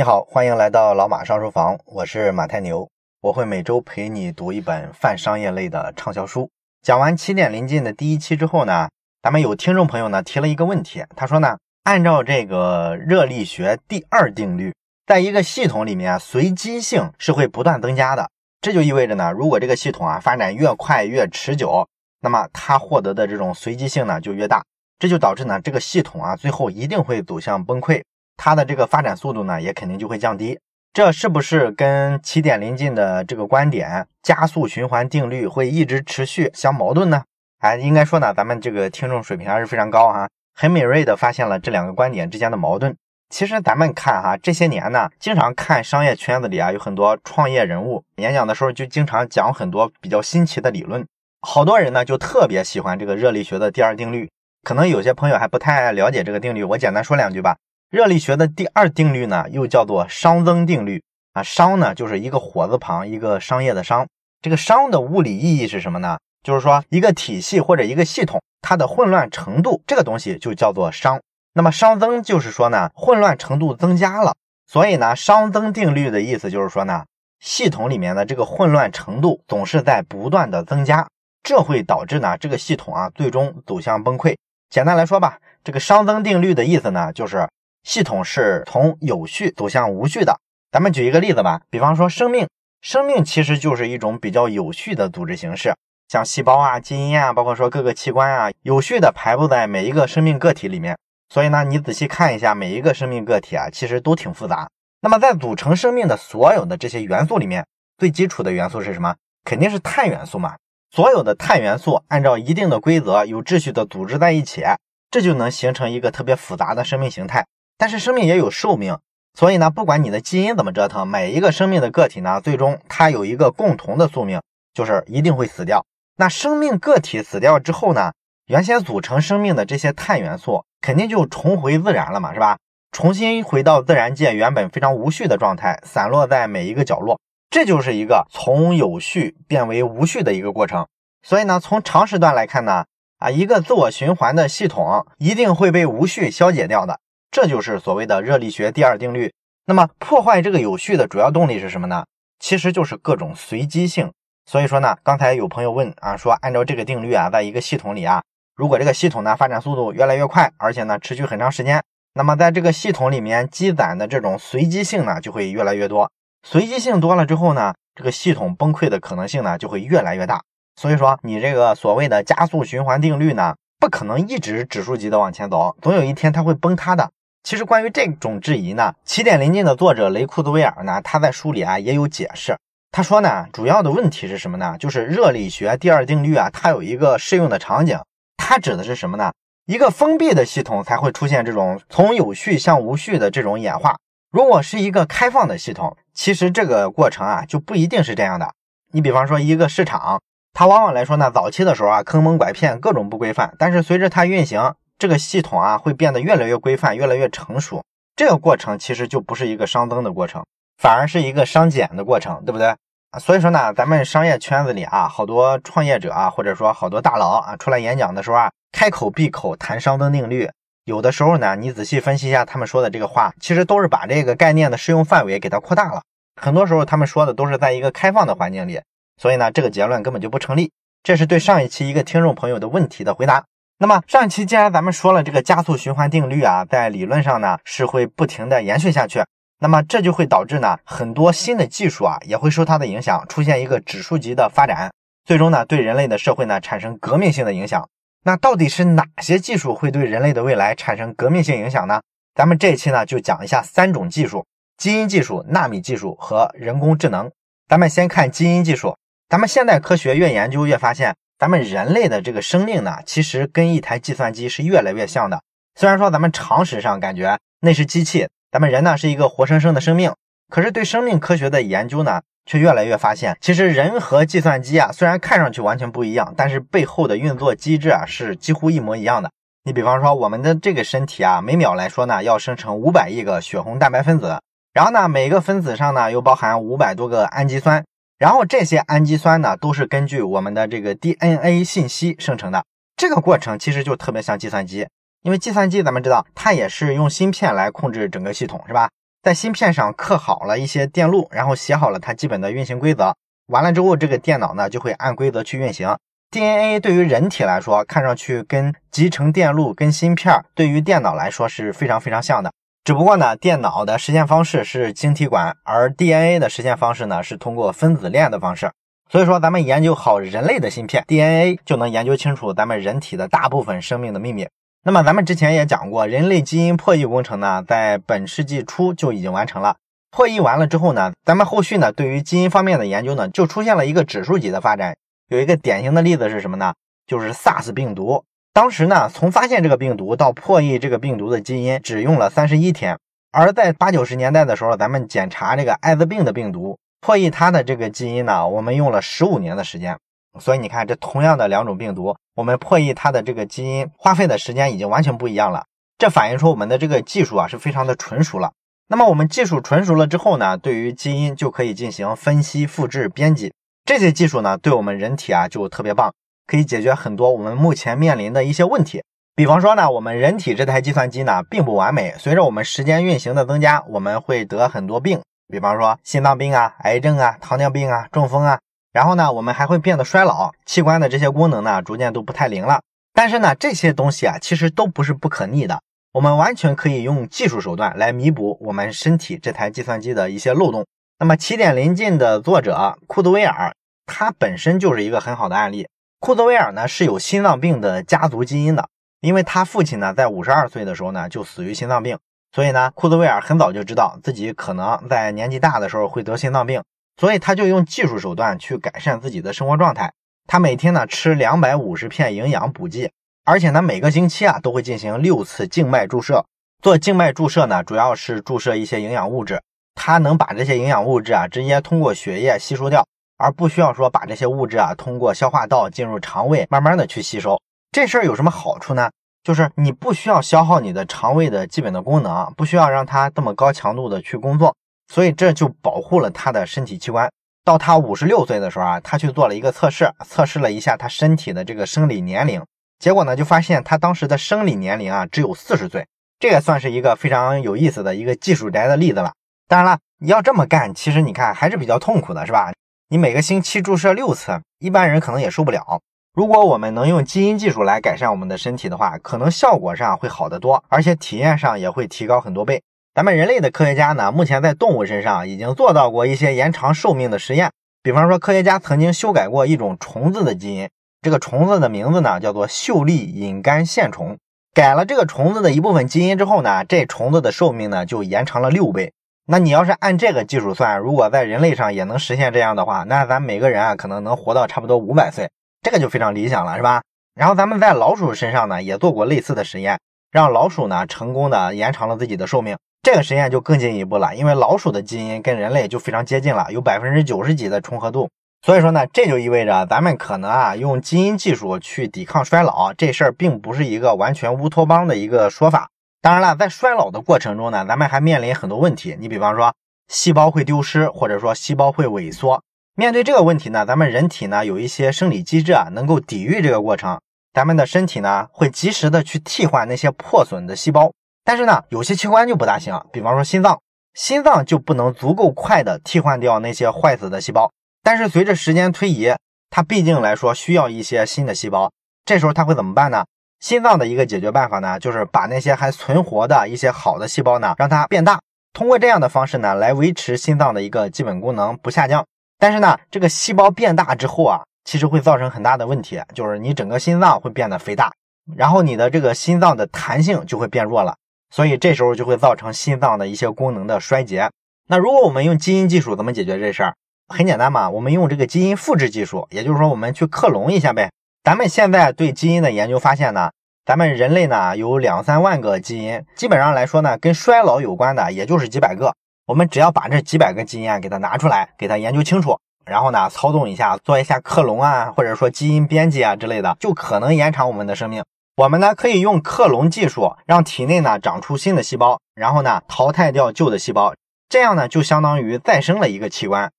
你好，欢迎来到老马上书房，我是马太牛，我会每周陪你读一本泛商业类的畅销书。讲完起点临近的第一期之后呢，咱们有听众朋友呢提了一个问题，他说呢，按照这个热力学第二定律，在一个系统里面，随机性是会不断增加的。这就意味着呢，如果这个系统啊发展越快越持久，那么它获得的这种随机性呢就越大，这就导致呢这个系统啊最后一定会走向崩溃。它的这个发展速度呢，也肯定就会降低。这是不是跟起点临近的这个观点加速循环定律会一直持续相矛盾呢？哎，应该说呢，咱们这个听众水平还是非常高哈，很敏锐的发现了这两个观点之间的矛盾。其实咱们看哈，这些年呢，经常看商业圈子里啊，有很多创业人物演讲的时候，就经常讲很多比较新奇的理论。好多人呢，就特别喜欢这个热力学的第二定律。可能有些朋友还不太了解这个定律，我简单说两句吧。热力学的第二定律呢，又叫做熵增定律啊。熵呢，就是一个火字旁，一个商业的商。这个熵的物理意义是什么呢？就是说一个体系或者一个系统，它的混乱程度，这个东西就叫做熵。那么熵增就是说呢，混乱程度增加了。所以呢，熵增定律的意思就是说呢，系统里面的这个混乱程度总是在不断的增加，这会导致呢这个系统啊最终走向崩溃。简单来说吧，这个熵增定律的意思呢，就是。系统是从有序走向无序的。咱们举一个例子吧，比方说生命，生命其实就是一种比较有序的组织形式，像细胞啊、基因啊，包括说各个器官啊，有序的排布在每一个生命个体里面。所以呢，你仔细看一下每一个生命个体啊，其实都挺复杂。那么在组成生命的所有的这些元素里面，最基础的元素是什么？肯定是碳元素嘛。所有的碳元素按照一定的规则，有秩序的组织在一起，这就能形成一个特别复杂的生命形态。但是生命也有寿命，所以呢，不管你的基因怎么折腾，每一个生命的个体呢，最终它有一个共同的宿命，就是一定会死掉。那生命个体死掉之后呢，原先组成生命的这些碳元素肯定就重回自然了嘛，是吧？重新回到自然界原本非常无序的状态，散落在每一个角落，这就是一个从有序变为无序的一个过程。所以呢，从长时段来看呢，啊，一个自我循环的系统一定会被无序消解掉的。这就是所谓的热力学第二定律。那么，破坏这个有序的主要动力是什么呢？其实就是各种随机性。所以说呢，刚才有朋友问啊，说按照这个定律啊，在一个系统里啊，如果这个系统呢发展速度越来越快，而且呢持续很长时间，那么在这个系统里面积攒的这种随机性呢就会越来越多。随机性多了之后呢，这个系统崩溃的可能性呢就会越来越大。所以说，你这个所谓的加速循环定律呢，不可能一直指数级的往前走，总有一天它会崩塌的。其实关于这种质疑呢，起点临近的作者雷库兹威尔呢，他在书里啊也有解释。他说呢，主要的问题是什么呢？就是热力学第二定律啊，它有一个适用的场景。它指的是什么呢？一个封闭的系统才会出现这种从有序向无序的这种演化。如果是一个开放的系统，其实这个过程啊就不一定是这样的。你比方说一个市场，它往往来说呢，早期的时候啊坑蒙拐骗，各种不规范，但是随着它运行。这个系统啊会变得越来越规范，越来越成熟。这个过程其实就不是一个熵增的过程，反而是一个熵减的过程，对不对？所以说呢，咱们商业圈子里啊，好多创业者啊，或者说好多大佬啊，出来演讲的时候啊，开口闭口谈熵增定律。有的时候呢，你仔细分析一下他们说的这个话，其实都是把这个概念的适用范围给它扩大了。很多时候他们说的都是在一个开放的环境里，所以呢，这个结论根本就不成立。这是对上一期一个听众朋友的问题的回答。那么上一期既然咱们说了这个加速循环定律啊，在理论上呢是会不停的延续下去，那么这就会导致呢很多新的技术啊也会受它的影响，出现一个指数级的发展，最终呢对人类的社会呢产生革命性的影响。那到底是哪些技术会对人类的未来产生革命性影响呢？咱们这一期呢就讲一下三种技术：基因技术、纳米技术和人工智能。咱们先看基因技术，咱们现代科学越研究越发现。咱们人类的这个生命呢，其实跟一台计算机是越来越像的。虽然说咱们常识上感觉那是机器，咱们人呢是一个活生生的生命，可是对生命科学的研究呢，却越来越发现，其实人和计算机啊，虽然看上去完全不一样，但是背后的运作机制啊是几乎一模一样的。你比方说，我们的这个身体啊，每秒来说呢，要生成五百亿个血红蛋白分子，然后呢，每个分子上呢又包含五百多个氨基酸。然后这些氨基酸呢，都是根据我们的这个 DNA 信息生成的。这个过程其实就特别像计算机，因为计算机咱们知道，它也是用芯片来控制整个系统，是吧？在芯片上刻好了一些电路，然后写好了它基本的运行规则。完了之后，这个电脑呢就会按规则去运行。DNA 对于人体来说，看上去跟集成电路、跟芯片对于电脑来说是非常非常像的。只不过呢，电脑的实现方式是晶体管，而 DNA 的实现方式呢是通过分子链的方式。所以说，咱们研究好人类的芯片 DNA，就能研究清楚咱们人体的大部分生命的秘密。那么咱们之前也讲过，人类基因破译工程呢，在本世纪初就已经完成了。破译完了之后呢，咱们后续呢，对于基因方面的研究呢，就出现了一个指数级的发展。有一个典型的例子是什么呢？就是 SARS 病毒。当时呢，从发现这个病毒到破译这个病毒的基因，只用了三十一天。而在八九十年代的时候，咱们检查这个艾滋病的病毒，破译它的这个基因呢，我们用了十五年的时间。所以你看，这同样的两种病毒，我们破译它的这个基因花费的时间已经完全不一样了。这反映出我们的这个技术啊是非常的纯熟了。那么我们技术纯熟了之后呢，对于基因就可以进行分析、复制、编辑这些技术呢，对我们人体啊就特别棒，可以解决很多我们目前面临的一些问题。比方说呢，我们人体这台计算机呢并不完美，随着我们时间运行的增加，我们会得很多病，比方说心脏病啊、癌症啊、糖尿病啊、中风啊。然后呢，我们还会变得衰老，器官的这些功能呢，逐渐都不太灵了。但是呢，这些东西啊，其实都不是不可逆的。我们完全可以用技术手段来弥补我们身体这台计算机的一些漏洞。那么，起点临近的作者库兹韦尔，他本身就是一个很好的案例。库兹韦尔呢是有心脏病的家族基因的，因为他父亲呢在五十二岁的时候呢就死于心脏病，所以呢，库兹韦尔很早就知道自己可能在年纪大的时候会得心脏病。所以他就用技术手段去改善自己的生活状态。他每天呢吃两百五十片营养补剂，而且呢每个星期啊都会进行六次静脉注射。做静脉注射呢，主要是注射一些营养物质，它能把这些营养物质啊直接通过血液吸收掉，而不需要说把这些物质啊通过消化道进入肠胃慢慢的去吸收。这事儿有什么好处呢？就是你不需要消耗你的肠胃的基本的功能，不需要让它这么高强度的去工作。所以这就保护了他的身体器官。到他五十六岁的时候啊，他去做了一个测试，测试了一下他身体的这个生理年龄，结果呢就发现他当时的生理年龄啊只有四十岁。这也算是一个非常有意思的一个技术宅的例子了。当然了，你要这么干，其实你看还是比较痛苦的，是吧？你每个星期注射六次，一般人可能也受不了。如果我们能用基因技术来改善我们的身体的话，可能效果上会好得多，而且体验上也会提高很多倍。咱们人类的科学家呢，目前在动物身上已经做到过一些延长寿命的实验。比方说，科学家曾经修改过一种虫子的基因，这个虫子的名字呢叫做秀丽隐肝线虫。改了这个虫子的一部分基因之后呢，这虫子的寿命呢就延长了六倍。那你要是按这个技术算，如果在人类上也能实现这样的话，那咱每个人啊可能能活到差不多五百岁，这个就非常理想了，是吧？然后咱们在老鼠身上呢也做过类似的实验，让老鼠呢成功的延长了自己的寿命。这个实验就更进一步了，因为老鼠的基因跟人类就非常接近了，有百分之九十几的重合度。所以说呢，这就意味着咱们可能啊用基因技术去抵抗衰老，这事儿并不是一个完全乌托邦的一个说法。当然了，在衰老的过程中呢，咱们还面临很多问题。你比方说，细胞会丢失，或者说细胞会萎缩。面对这个问题呢，咱们人体呢有一些生理机制啊，能够抵御这个过程。咱们的身体呢会及时的去替换那些破损的细胞。但是呢，有些器官就不大行，比方说心脏，心脏就不能足够快的替换掉那些坏死的细胞。但是随着时间推移，它毕竟来说需要一些新的细胞。这时候它会怎么办呢？心脏的一个解决办法呢，就是把那些还存活的一些好的细胞呢，让它变大。通过这样的方式呢，来维持心脏的一个基本功能不下降。但是呢，这个细胞变大之后啊，其实会造成很大的问题，就是你整个心脏会变得肥大，然后你的这个心脏的弹性就会变弱了。所以这时候就会造成心脏的一些功能的衰竭。那如果我们用基因技术怎么解决这事儿？很简单嘛，我们用这个基因复制技术，也就是说我们去克隆一下呗。咱们现在对基因的研究发现呢，咱们人类呢有两三万个基因，基本上来说呢跟衰老有关的也就是几百个。我们只要把这几百个基因啊给它拿出来，给它研究清楚，然后呢操纵一下，做一下克隆啊，或者说基因编辑啊之类的，就可能延长我们的生命。我们呢可以用克隆技术，让体内呢长出新的细胞，然后呢淘汰掉旧的细胞，这样呢就相当于再生了一个器官。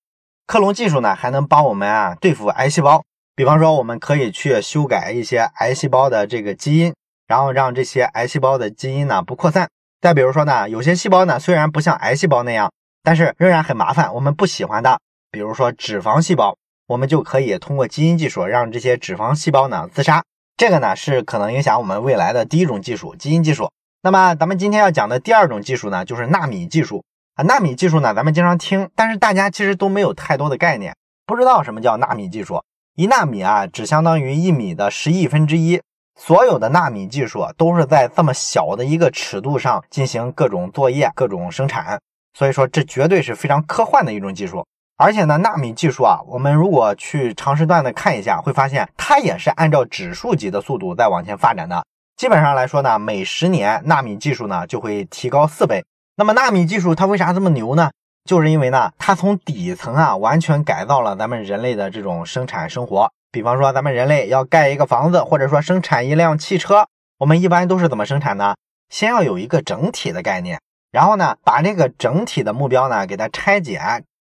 克隆技术呢还能帮我们啊对付癌细胞，比方说我们可以去修改一些癌细胞的这个基因，然后让这些癌细胞的基因呢不扩散，再比如说呢，有些细胞呢虽然不像癌细胞那样，但是仍然很麻烦，我们不喜欢的，比如说脂肪细胞，我们就可以通过基因技术让这些脂肪细胞呢自杀。这个呢是可能影响我们未来的第一种技术——基因技术。那么咱们今天要讲的第二种技术呢，就是纳米技术啊。纳米技术呢，咱们经常听，但是大家其实都没有太多的概念，不知道什么叫纳米技术。一纳米啊，只相当于一米的十亿分之一。所有的纳米技术都是在这么小的一个尺度上进行各种作业、各种生产，所以说这绝对是非常科幻的一种技术。而且呢，纳米技术啊，我们如果去长时段的看一下，会发现它也是按照指数级的速度在往前发展的。基本上来说呢，每十年纳米技术呢就会提高四倍。那么纳米技术它为啥这么牛呢？就是因为呢，它从底层啊完全改造了咱们人类的这种生产生活。比方说，咱们人类要盖一个房子，或者说生产一辆汽车，我们一般都是怎么生产呢？先要有一个整体的概念，然后呢，把这个整体的目标呢给它拆解，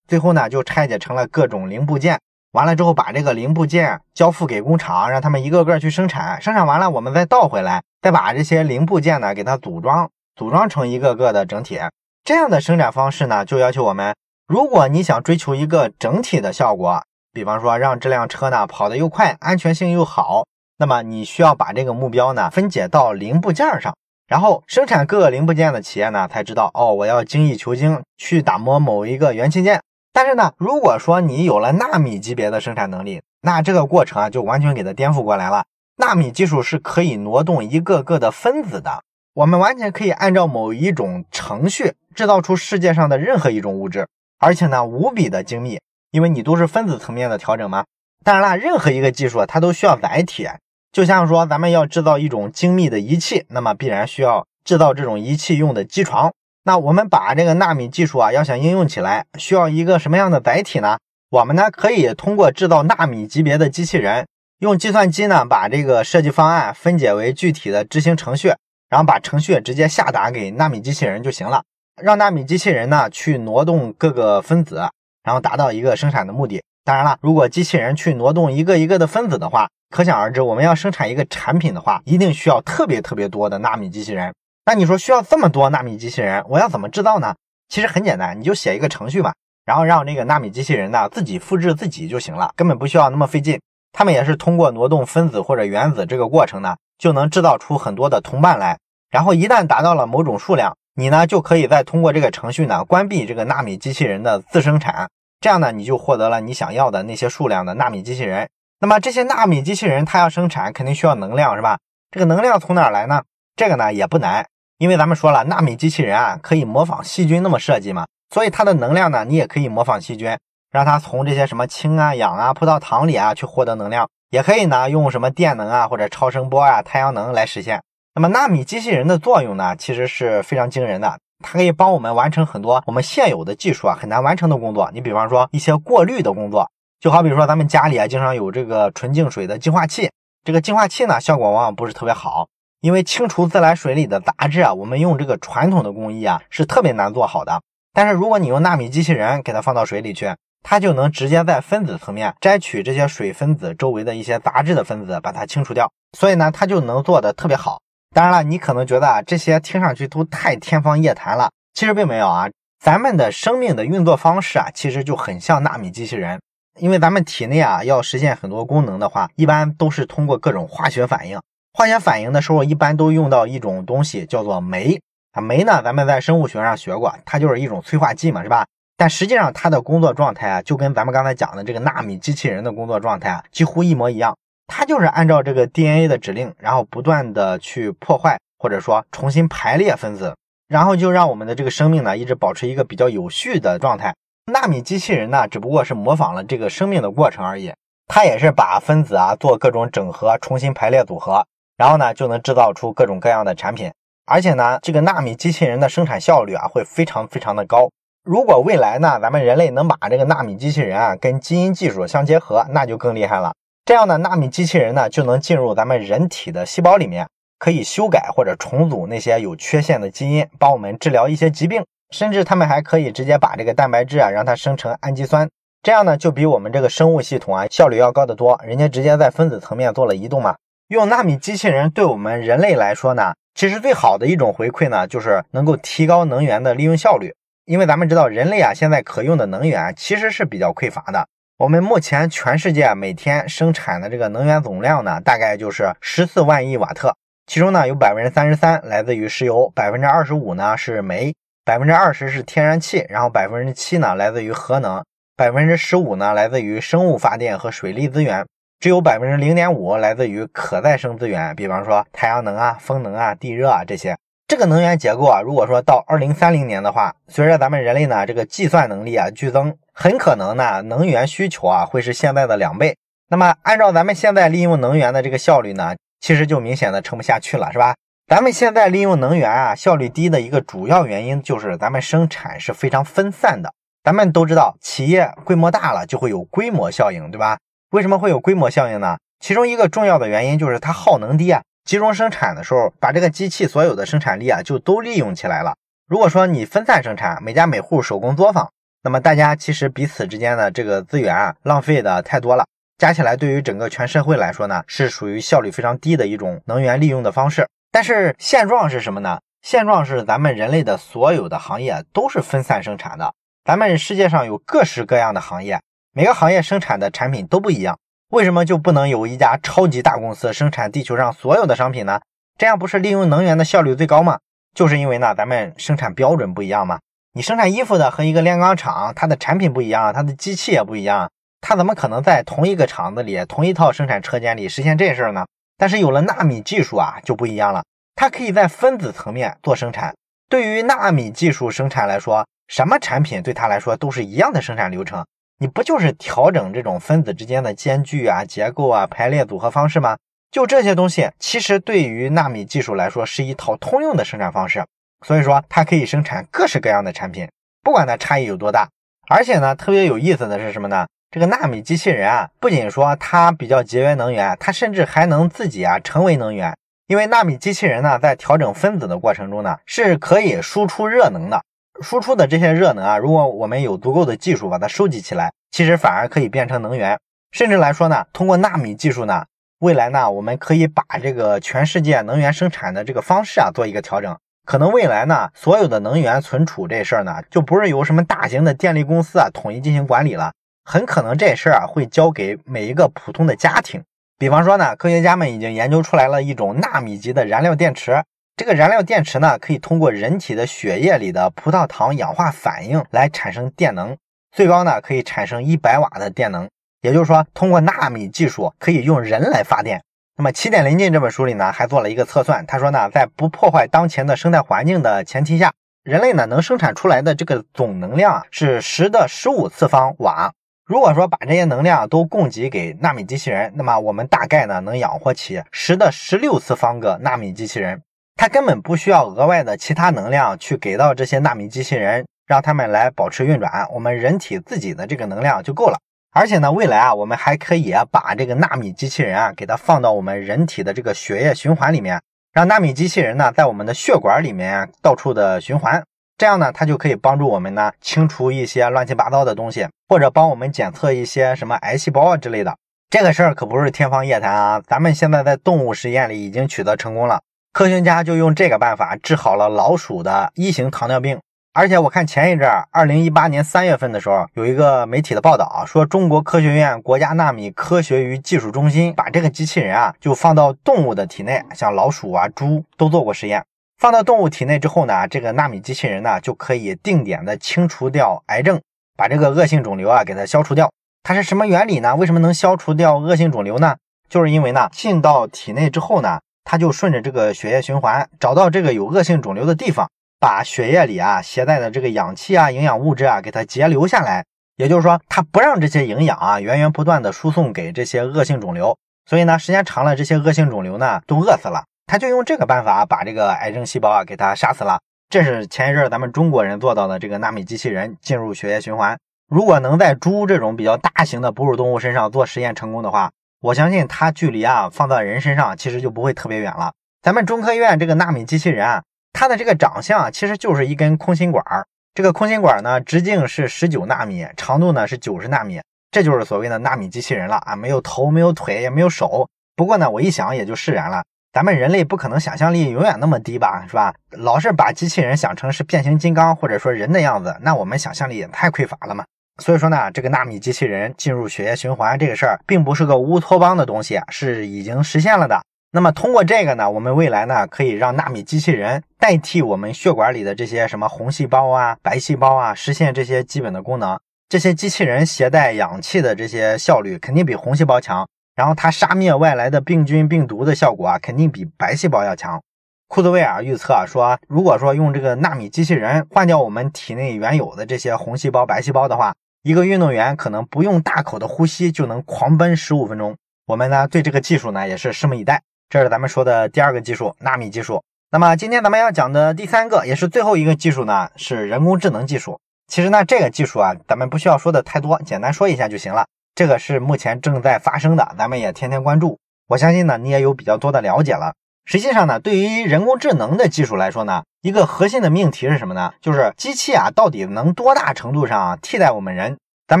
最后呢就拆解成了各种零部件。完了之后，把这个零部件交付给工厂，让他们一个个去生产。生产完了，我们再倒回来，再把这些零部件呢给它组装，组装成一个个的整体。这样的生产方式呢，就要求我们，如果你想追求一个整体的效果。比方说，让这辆车呢跑得又快，安全性又好，那么你需要把这个目标呢分解到零部件上，然后生产各个零部件的企业呢才知道，哦，我要精益求精，去打磨某一个元器件。但是呢，如果说你有了纳米级别的生产能力，那这个过程啊就完全给它颠覆过来了。纳米技术是可以挪动一个个的分子的，我们完全可以按照某一种程序制造出世界上的任何一种物质，而且呢无比的精密。因为你都是分子层面的调整嘛，当然了，任何一个技术它都需要载体，就像说咱们要制造一种精密的仪器，那么必然需要制造这种仪器用的机床。那我们把这个纳米技术啊，要想应用起来，需要一个什么样的载体呢？我们呢可以通过制造纳米级别的机器人，用计算机呢把这个设计方案分解为具体的执行程序，然后把程序直接下达给纳米机器人就行了，让纳米机器人呢去挪动各个分子。然后达到一个生产的目的。当然了，如果机器人去挪动一个一个的分子的话，可想而知，我们要生产一个产品的话，一定需要特别特别多的纳米机器人。那你说需要这么多纳米机器人，我要怎么制造呢？其实很简单，你就写一个程序嘛，然后让这个纳米机器人呢自己复制自己就行了，根本不需要那么费劲。他们也是通过挪动分子或者原子这个过程呢，就能制造出很多的同伴来。然后一旦达到了某种数量，你呢就可以再通过这个程序呢关闭这个纳米机器人的自生产，这样呢你就获得了你想要的那些数量的纳米机器人。那么这些纳米机器人它要生产肯定需要能量是吧？这个能量从哪来呢？这个呢也不难，因为咱们说了纳米机器人啊可以模仿细菌那么设计嘛，所以它的能量呢你也可以模仿细菌，让它从这些什么氢啊、氧啊、葡萄糖里啊去获得能量，也可以呢用什么电能啊或者超声波啊、太阳能来实现。那么纳米机器人的作用呢，其实是非常惊人的。它可以帮我们完成很多我们现有的技术啊很难完成的工作。你比方说一些过滤的工作，就好比说咱们家里啊经常有这个纯净水的净化器，这个净化器呢效果往往不是特别好，因为清除自来水里的杂质啊，我们用这个传统的工艺啊是特别难做好的。但是如果你用纳米机器人给它放到水里去，它就能直接在分子层面摘取这些水分子周围的一些杂质的分子，把它清除掉。所以呢，它就能做的特别好。当然了，你可能觉得啊，这些听上去都太天方夜谭了。其实并没有啊，咱们的生命的运作方式啊，其实就很像纳米机器人。因为咱们体内啊，要实现很多功能的话，一般都是通过各种化学反应。化学反应的时候，一般都用到一种东西，叫做酶啊。酶呢，咱们在生物学上学过，它就是一种催化剂嘛，是吧？但实际上它的工作状态啊，就跟咱们刚才讲的这个纳米机器人的工作状态啊，几乎一模一样。它就是按照这个 DNA 的指令，然后不断的去破坏或者说重新排列分子，然后就让我们的这个生命呢一直保持一个比较有序的状态。纳米机器人呢只不过是模仿了这个生命的过程而已，它也是把分子啊做各种整合、重新排列组合，然后呢就能制造出各种各样的产品。而且呢，这个纳米机器人的生产效率啊会非常非常的高。如果未来呢，咱们人类能把这个纳米机器人啊跟基因技术相结合，那就更厉害了。这样的纳米机器人呢，就能进入咱们人体的细胞里面，可以修改或者重组那些有缺陷的基因，帮我们治疗一些疾病。甚至他们还可以直接把这个蛋白质啊，让它生成氨基酸。这样呢，就比我们这个生物系统啊效率要高得多。人家直接在分子层面做了移动嘛。用纳米机器人对我们人类来说呢，其实最好的一种回馈呢，就是能够提高能源的利用效率。因为咱们知道，人类啊现在可用的能源其实是比较匮乏的。我们目前全世界每天生产的这个能源总量呢，大概就是十四万亿瓦特，其中呢有百分之三十三来自于石油，百分之二十五呢是煤，百分之二十是天然气，然后百分之七呢来自于核能，百分之十五呢来自于生物发电和水利资源，只有百分之零点五来自于可再生资源，比方说太阳能啊、风能啊、地热啊这些。这个能源结构啊，如果说到二零三零年的话，随着咱们人类呢这个计算能力啊剧增，很可能呢能源需求啊会是现在的两倍。那么按照咱们现在利用能源的这个效率呢，其实就明显的撑不下去了，是吧？咱们现在利用能源啊效率低的一个主要原因就是咱们生产是非常分散的。咱们都知道，企业规模大了就会有规模效应，对吧？为什么会有规模效应呢？其中一个重要的原因就是它耗能低啊。集中生产的时候，把这个机器所有的生产力啊，就都利用起来了。如果说你分散生产，每家每户手工作坊，那么大家其实彼此之间的这个资源啊，浪费的太多了，加起来对于整个全社会来说呢，是属于效率非常低的一种能源利用的方式。但是现状是什么呢？现状是咱们人类的所有的行业都是分散生产的。咱们世界上有各式各样的行业，每个行业生产的产品都不一样。为什么就不能有一家超级大公司生产地球上所有的商品呢？这样不是利用能源的效率最高吗？就是因为呢，咱们生产标准不一样嘛。你生产衣服的和一个炼钢厂，它的产品不一样，它的机器也不一样，它怎么可能在同一个厂子里、同一套生产车间里实现这事儿呢？但是有了纳米技术啊，就不一样了，它可以在分子层面做生产。对于纳米技术生产来说，什么产品对它来说都是一样的生产流程。你不就是调整这种分子之间的间距啊、结构啊、排列组合方式吗？就这些东西，其实对于纳米技术来说是一套通用的生产方式。所以说，它可以生产各式各样的产品，不管它差异有多大。而且呢，特别有意思的是什么呢？这个纳米机器人啊，不仅说它比较节约能源，它甚至还能自己啊成为能源。因为纳米机器人呢，在调整分子的过程中呢，是可以输出热能的。输出的这些热能啊，如果我们有足够的技术把它收集起来，其实反而可以变成能源。甚至来说呢，通过纳米技术呢，未来呢，我们可以把这个全世界能源生产的这个方式啊做一个调整。可能未来呢，所有的能源存储这事儿呢，就不是由什么大型的电力公司啊统一进行管理了，很可能这事儿啊会交给每一个普通的家庭。比方说呢，科学家们已经研究出来了一种纳米级的燃料电池。这个燃料电池呢，可以通过人体的血液里的葡萄糖氧化反应来产生电能，最高呢可以产生一百瓦的电能。也就是说，通过纳米技术可以用人来发电。那么《起点临近》这本书里呢，还做了一个测算，他说呢，在不破坏当前的生态环境的前提下，人类呢能生产出来的这个总能量啊是十的十五次方瓦。如果说把这些能量都供给给纳米机器人，那么我们大概呢能养活起十的十六次方个纳米机器人。它根本不需要额外的其他能量去给到这些纳米机器人，让他们来保持运转。我们人体自己的这个能量就够了。而且呢，未来啊，我们还可以啊把这个纳米机器人啊，给它放到我们人体的这个血液循环里面，让纳米机器人呢，在我们的血管里面到处的循环。这样呢，它就可以帮助我们呢，清除一些乱七八糟的东西，或者帮我们检测一些什么癌细胞啊之类的。这个事儿可不是天方夜谭啊，咱们现在在动物实验里已经取得成功了。科学家就用这个办法治好了老鼠的一型糖尿病，而且我看前一阵儿，二零一八年三月份的时候，有一个媒体的报道啊说，中国科学院国家纳米科学与技术中心把这个机器人啊，就放到动物的体内，像老鼠啊、猪都做过实验。放到动物体内之后呢，这个纳米机器人呢，就可以定点的清除掉癌症，把这个恶性肿瘤啊给它消除掉。它是什么原理呢？为什么能消除掉恶性肿瘤呢？就是因为呢，进到体内之后呢。它就顺着这个血液循环，找到这个有恶性肿瘤的地方，把血液里啊携带的这个氧气啊、营养物质啊给它截留下来。也就是说，它不让这些营养啊源源不断的输送给这些恶性肿瘤。所以呢，时间长了，这些恶性肿瘤呢都饿死了。它就用这个办法把这个癌症细胞啊给它杀死了。这是前一阵咱们中国人做到的这个纳米机器人进入血液循环。如果能在猪这种比较大型的哺乳动物身上做实验成功的话，我相信它距离啊放到人身上其实就不会特别远了。咱们中科院这个纳米机器人啊，它的这个长相其实就是一根空心管儿。这个空心管呢，直径是十九纳米，长度呢是九十纳米，这就是所谓的纳米机器人了啊！没有头，没有腿，也没有手。不过呢，我一想也就释然了。咱们人类不可能想象力永远那么低吧，是吧？老是把机器人想成是变形金刚或者说人的样子，那我们想象力也太匮乏了嘛。所以说呢，这个纳米机器人进入血液循环这个事儿，并不是个乌托邦的东西，是已经实现了的。那么通过这个呢，我们未来呢，可以让纳米机器人代替我们血管里的这些什么红细胞啊、白细胞啊，实现这些基本的功能。这些机器人携带氧气的这些效率肯定比红细胞强。然后它杀灭外来的病菌病毒的效果啊，肯定比白细胞要强。库兹韦尔预测说，如果说用这个纳米机器人换掉我们体内原有的这些红细胞、白细胞的话，一个运动员可能不用大口的呼吸就能狂奔十五分钟。我们呢对这个技术呢也是拭目以待。这是咱们说的第二个技术，纳米技术。那么今天咱们要讲的第三个也是最后一个技术呢，是人工智能技术。其实呢这个技术啊，咱们不需要说的太多，简单说一下就行了。这个是目前正在发生的，咱们也天天关注。我相信呢，你也有比较多的了解了。实际上呢，对于人工智能的技术来说呢，一个核心的命题是什么呢？就是机器啊，到底能多大程度上替代我们人？咱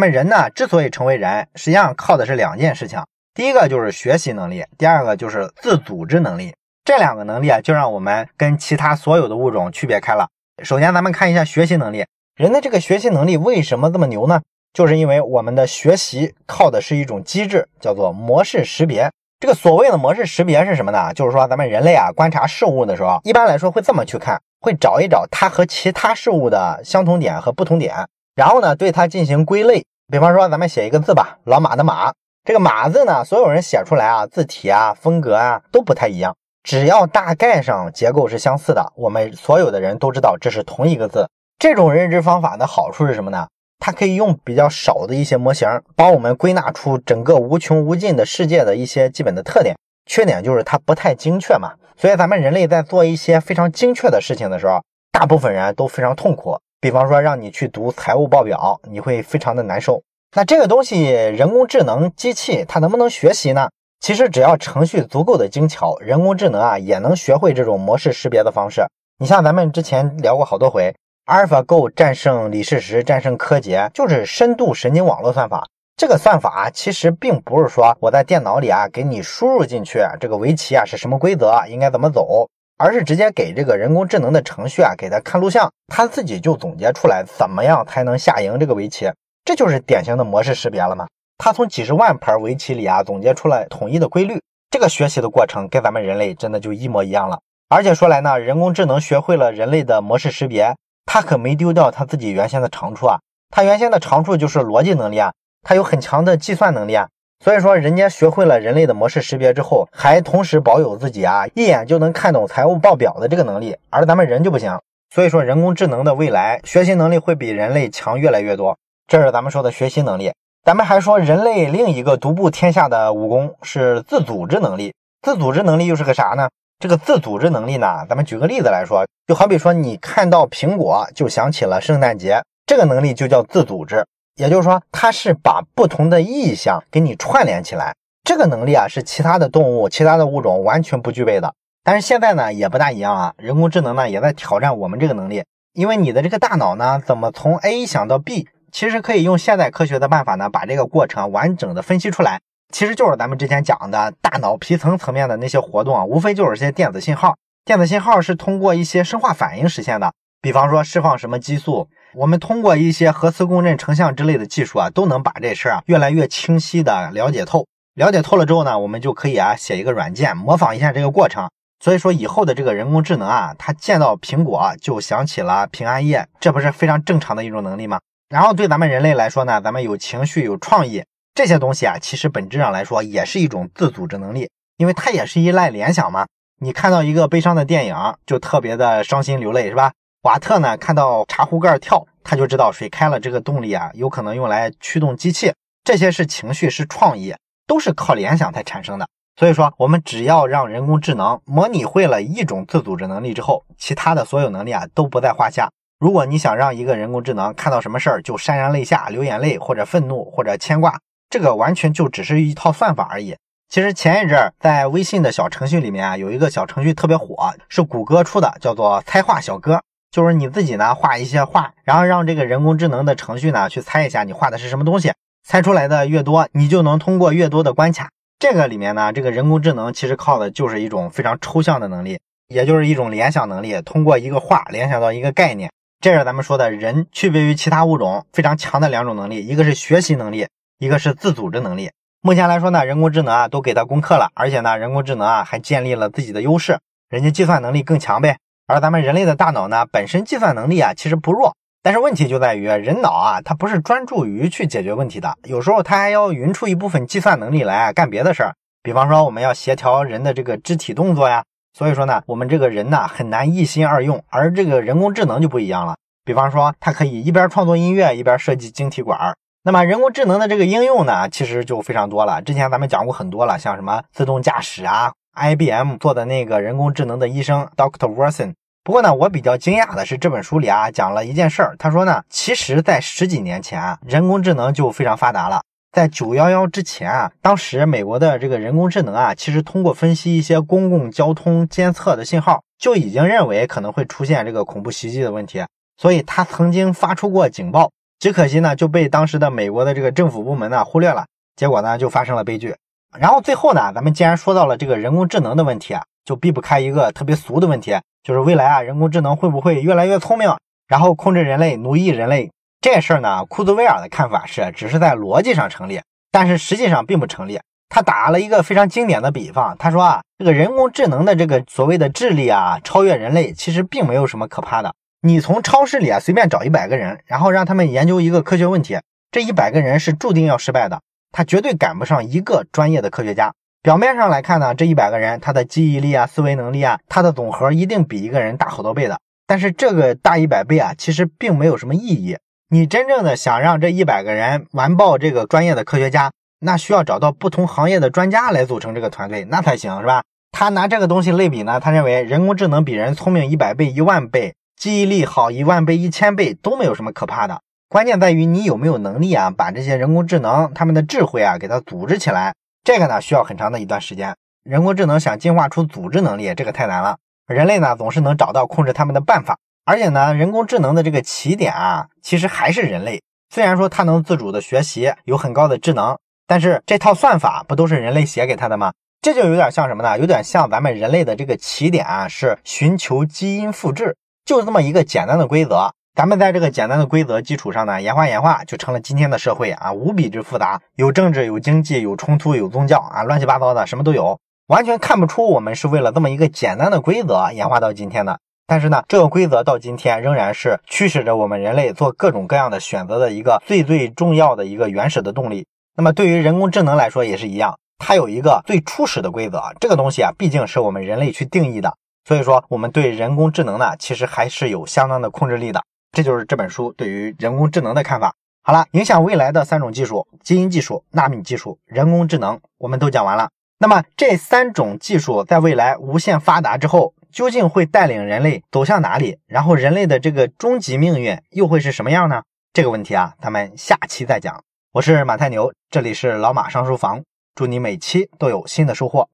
们人呢，之所以成为人，实际上靠的是两件事情。第一个就是学习能力，第二个就是自组织能力。这两个能力啊，就让我们跟其他所有的物种区别开了。首先，咱们看一下学习能力，人的这个学习能力为什么这么牛呢？就是因为我们的学习靠的是一种机制，叫做模式识别。这个所谓的模式识别是什么呢？就是说咱们人类啊观察事物的时候，一般来说会这么去看，会找一找它和其他事物的相同点和不同点，然后呢对它进行归类。比方说咱们写一个字吧，老马的马，这个马字呢，所有人写出来啊，字体啊、风格啊都不太一样，只要大概上结构是相似的，我们所有的人都知道这是同一个字。这种认知方法的好处是什么呢？它可以用比较少的一些模型，帮我们归纳出整个无穷无尽的世界的一些基本的特点。缺点就是它不太精确嘛，所以咱们人类在做一些非常精确的事情的时候，大部分人都非常痛苦。比方说，让你去读财务报表，你会非常的难受。那这个东西，人工智能机器它能不能学习呢？其实只要程序足够的精巧，人工智能啊也能学会这种模式识别的方式。你像咱们之前聊过好多回。AlphaGo 战胜李世石，战胜柯洁，就是深度神经网络算法。这个算法其实并不是说我在电脑里啊给你输入进去这个围棋啊是什么规则，应该怎么走，而是直接给这个人工智能的程序啊给他看录像，他自己就总结出来怎么样才能下赢这个围棋。这就是典型的模式识别了吗？他从几十万盘围棋里啊总结出了统一的规律。这个学习的过程跟咱们人类真的就一模一样了。而且说来呢，人工智能学会了人类的模式识别。它可没丢掉它自己原先的长处啊，他原先的长处就是逻辑能力啊，他有很强的计算能力啊，所以说人家学会了人类的模式识别之后，还同时保有自己啊一眼就能看懂财务报表的这个能力，而咱们人就不行。所以说人工智能的未来学习能力会比人类强越来越多，这是咱们说的学习能力。咱们还说人类另一个独步天下的武功是自组织能力，自组织能力又是个啥呢？这个自组织能力呢，咱们举个例子来说，就好比说你看到苹果就想起了圣诞节，这个能力就叫自组织。也就是说，它是把不同的意象给你串联起来。这个能力啊，是其他的动物、其他的物种完全不具备的。但是现在呢，也不大一样啊。人工智能呢，也在挑战我们这个能力，因为你的这个大脑呢，怎么从 A 想到 B，其实可以用现代科学的办法呢，把这个过程完整的分析出来。其实就是咱们之前讲的大脑皮层层面的那些活动啊，无非就是些电子信号。电子信号是通过一些生化反应实现的，比方说释放什么激素。我们通过一些核磁共振成像之类的技术啊，都能把这事儿啊越来越清晰的了解透。了解透了之后呢，我们就可以啊写一个软件模仿一下这个过程。所以说以后的这个人工智能啊，它见到苹果就想起了平安夜，这不是非常正常的一种能力吗？然后对咱们人类来说呢，咱们有情绪有创意。这些东西啊，其实本质上来说也是一种自组织能力，因为它也是依赖联想嘛。你看到一个悲伤的电影，就特别的伤心流泪，是吧？瓦特呢，看到茶壶盖跳，他就知道水开了，这个动力啊，有可能用来驱动机器。这些是情绪，是创意，都是靠联想才产生的。所以说，我们只要让人工智能模拟会了一种自组织能力之后，其他的所有能力啊都不在话下。如果你想让一个人工智能看到什么事儿就潸然泪下、流眼泪，或者愤怒，或者牵挂。这个完全就只是一套算法而已。其实前一阵儿在微信的小程序里面啊，有一个小程序特别火，是谷歌出的，叫做猜画小哥。就是你自己呢画一些画，然后让这个人工智能的程序呢去猜一下你画的是什么东西。猜出来的越多，你就能通过越多的关卡。这个里面呢，这个人工智能其实靠的就是一种非常抽象的能力，也就是一种联想能力，通过一个话联想到一个概念。这是咱们说的人区别于其他物种非常强的两种能力，一个是学习能力，一个是自组织能力。目前来说呢，人工智能啊都给它攻克了，而且呢，人工智能啊还建立了自己的优势，人家计算能力更强呗。而咱们人类的大脑呢，本身计算能力啊其实不弱。但是问题就在于，人脑啊，它不是专注于去解决问题的，有时候它还要匀出一部分计算能力来干别的事儿。比方说，我们要协调人的这个肢体动作呀，所以说呢，我们这个人呢很难一心二用，而这个人工智能就不一样了。比方说，它可以一边创作音乐，一边设计晶体管儿。那么人工智能的这个应用呢，其实就非常多了。之前咱们讲过很多了，像什么自动驾驶啊，IBM 做的那个人工智能的医生 Doctor Watson。不过呢，我比较惊讶的是这本书里啊讲了一件事儿。他说呢，其实，在十几年前啊，人工智能就非常发达了。在九幺幺之前啊，当时美国的这个人工智能啊，其实通过分析一些公共交通监测的信号，就已经认为可能会出现这个恐怖袭击的问题。所以，他曾经发出过警报。只可惜呢，就被当时的美国的这个政府部门呢忽略了。结果呢，就发生了悲剧。然后最后呢，咱们既然说到了这个人工智能的问题啊，就避不开一个特别俗的问题。就是未来啊，人工智能会不会越来越聪明，然后控制人类、奴役人类？这事儿呢，库兹韦尔的看法是，只是在逻辑上成立，但是实际上并不成立。他打了一个非常经典的比方，他说啊，这个人工智能的这个所谓的智力啊，超越人类，其实并没有什么可怕的。你从超市里啊随便找一百个人，然后让他们研究一个科学问题，这一百个人是注定要失败的，他绝对赶不上一个专业的科学家。表面上来看呢，这一百个人他的记忆力啊、思维能力啊，他的总和一定比一个人大好多倍的。但是这个大一百倍啊，其实并没有什么意义。你真正的想让这一百个人完爆这个专业的科学家，那需要找到不同行业的专家来组成这个团队，那才行，是吧？他拿这个东西类比呢，他认为人工智能比人聪明一百倍、一万倍，记忆力好一万倍、一千倍都没有什么可怕的。关键在于你有没有能力啊，把这些人工智能他们的智慧啊给它组织起来。这个呢需要很长的一段时间，人工智能想进化出组织能力，这个太难了。人类呢总是能找到控制他们的办法，而且呢，人工智能的这个起点啊，其实还是人类。虽然说它能自主的学习，有很高的智能，但是这套算法不都是人类写给它的吗？这就有点像什么呢？有点像咱们人类的这个起点啊，是寻求基因复制，就这么一个简单的规则。咱们在这个简单的规则基础上呢，演化演化就成了今天的社会啊，无比之复杂，有政治，有经济，有冲突，有宗教啊，乱七八糟的什么都有，完全看不出我们是为了这么一个简单的规则演化到今天的。但是呢，这个规则到今天仍然是驱使着我们人类做各种各样的选择的一个最最重要的一个原始的动力。那么对于人工智能来说也是一样，它有一个最初始的规则，这个东西啊，毕竟是我们人类去定义的，所以说我们对人工智能呢，其实还是有相当的控制力的。这就是这本书对于人工智能的看法。好了，影响未来的三种技术：基因技术、纳米技术、人工智能，我们都讲完了。那么这三种技术在未来无限发达之后，究竟会带领人类走向哪里？然后人类的这个终极命运又会是什么样呢？这个问题啊，咱们下期再讲。我是马太牛，这里是老马上书房，祝你每期都有新的收获。